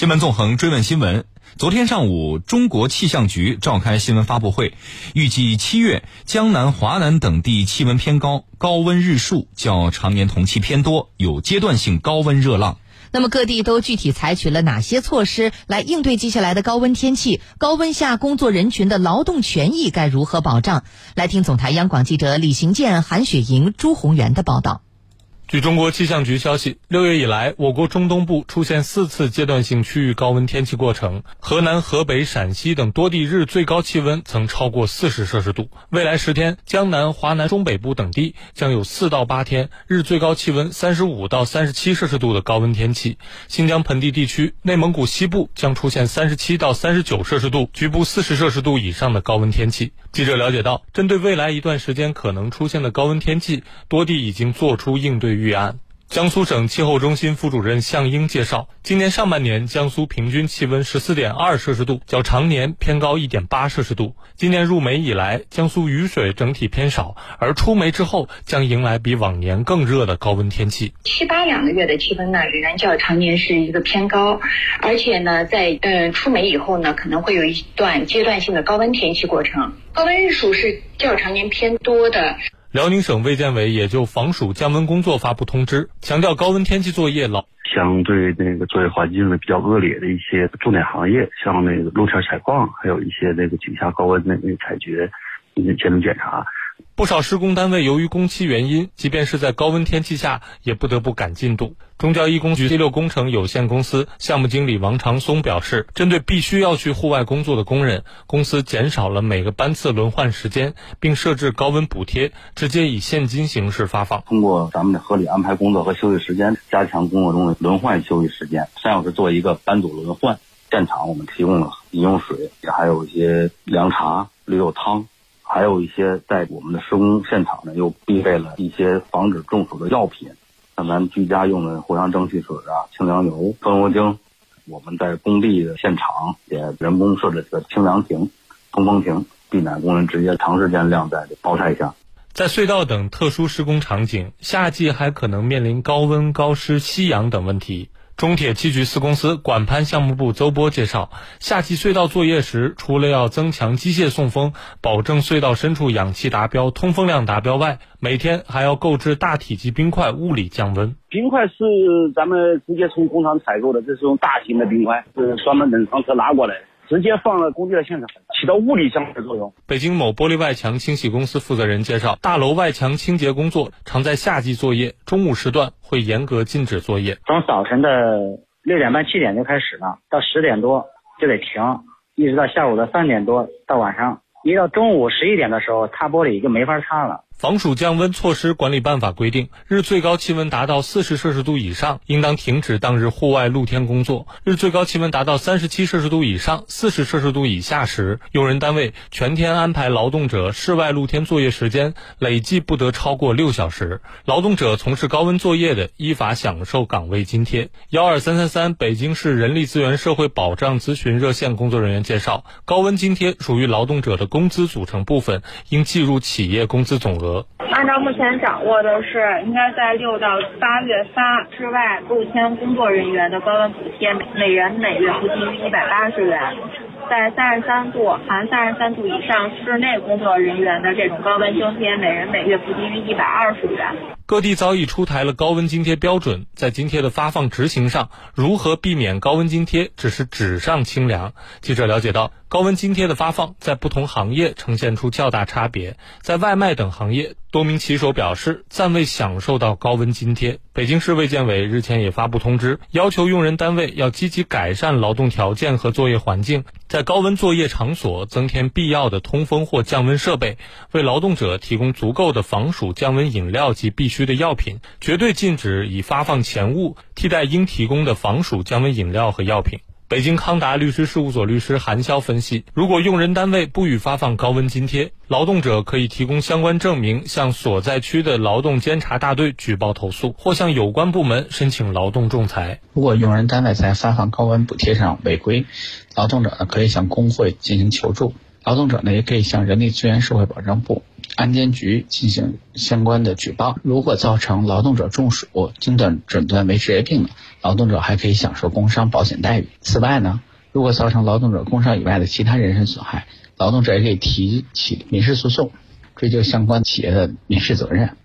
新闻纵横追问新闻。昨天上午，中国气象局召开新闻发布会，预计七月江南、华南等地气温偏高，高温日数较常年同期偏多，有阶段性高温热浪。那么各地都具体采取了哪些措施来应对接下来的高温天气？高温下工作人群的劳动权益该如何保障？来听总台央广记者李行健、韩雪莹、朱红元的报道。据中国气象局消息，六月以来，我国中东部出现四次阶段性区域高温天气过程，河南、河北、陕西等多地日最高气温曾超过四十摄氏度。未来十天，江南、华南、中北部等地将有四到八天日最高气温三十五到三十七摄氏度的高温天气。新疆盆地地区、内蒙古西部将出现三十七到三十九摄氏度、局部四十摄氏度以上的高温天气。记者了解到，针对未来一段时间可能出现的高温天气，多地已经做出应对预案。江苏省气候中心副主任向英介绍，今年上半年江苏平均气温十四点二摄氏度，较常年偏高一点八摄氏度。今年入梅以来，江苏雨水整体偏少，而出梅之后将迎来比往年更热的高温天气。七八两个月的气温呢，仍然较常年是一个偏高，而且呢，在呃出梅以后呢，可能会有一段阶段性的高温天气过程，高温日数是较常年偏多的。辽宁省卫健委也就防暑降温工作发布通知，强调高温天气作业老相对那个作业环境呢比较恶劣的一些重点行业，像那个露天采矿，还有一些那个井下高温的那个采掘进行节能检查。不少施工单位由于工期原因，即便是在高温天气下，也不得不赶进度。中交一工局第六工程有限公司项目经理王长松表示，针对必须要去户外工作的工人，公司减少了每个班次轮换时间，并设置高温补贴，直接以现金形式发放。通过咱们的合理安排工作和休息时间，加强工作中的轮换休息时间。三小时做一个班组轮换。现场我们提供了饮用水，也还有一些凉茶、驴肉汤。还有一些在我们的施工现场呢，又必备了一些防止中暑的药品，像咱居家用的藿香正气水啊、清凉油、风油精。我们在工地的现场也人工设置个清凉亭、通风亭，避免工人直接长时间晾在暴晒下。在隧道等特殊施工场景，夏季还可能面临高温、高湿、吸氧等问题。中铁七局四公司管攀项目部邹波介绍，夏季隧道作业时，除了要增强机械送风，保证隧道深处氧气达标、通风量达标外，每天还要购置大体积冰块，物理降温。冰块是咱们直接从工厂采购的，这是用大型的冰块，是专门冷藏车拉过来。直接放了工地的现场，起到物理降温的作用。北京某玻璃外墙清洗公司负责人介绍，大楼外墙清洁工作常在夏季作业，中午时段会严格禁止作业。从早晨的六点半、七点就开始了，到十点多就得停，一直到下午的三点多到晚上，一到中午十一点的时候，擦玻璃就没法擦了。防暑降温措施管理办法规定，日最高气温达到四十摄氏度以上，应当停止当日户外露天工作；日最高气温达到三十七摄氏度以上、四十摄氏度以下时，用人单位全天安排劳动者室外露天作业时间累计不得超过六小时。劳动者从事高温作业的，依法享受岗位津贴。幺二三三三北京市人力资源社会保障咨询热线工作人员介绍，高温津贴属于劳动者的工资组成部分，应计入企业工资总额。按照目前掌握的是，应该在六到八月发之外露天工作人员的高温补贴，每人每月不低于一百八十元。在三十三度含三十三度以上室内工作人员的这种高温津贴，每人每月不低于一百二十元。各地早已出台了高温津贴标准，在津贴的发放执行上，如何避免高温津贴只是纸上清凉？记者了解到，高温津贴的发放在不同行业呈现出较大差别，在外卖等行业。多名骑手表示暂未享受到高温津贴。北京市卫健委日前也发布通知，要求用人单位要积极改善劳动条件和作业环境，在高温作业场所增添必要的通风或降温设备，为劳动者提供足够的防暑降温饮料及必需的药品，绝对禁止以发放前物替代应提供的防暑降温饮料和药品。北京康达律师事务所律师韩潇分析，如果用人单位不予发放高温津贴，劳动者可以提供相关证明，向所在区的劳动监察大队举报投诉，或向有关部门申请劳动仲裁。如果用人单位在发放高温补贴上违规，劳动者呢可以向工会进行求助，劳动者呢也可以向人力资源社会保障部。安监局进行相关的举报。如果造成劳动者中暑、经诊断为职业病的，劳动者还可以享受工伤保险待遇。此外呢，如果造成劳动者工伤以外的其他人身损害，劳动者也可以提起民事诉讼，追究相关企业的民事责任。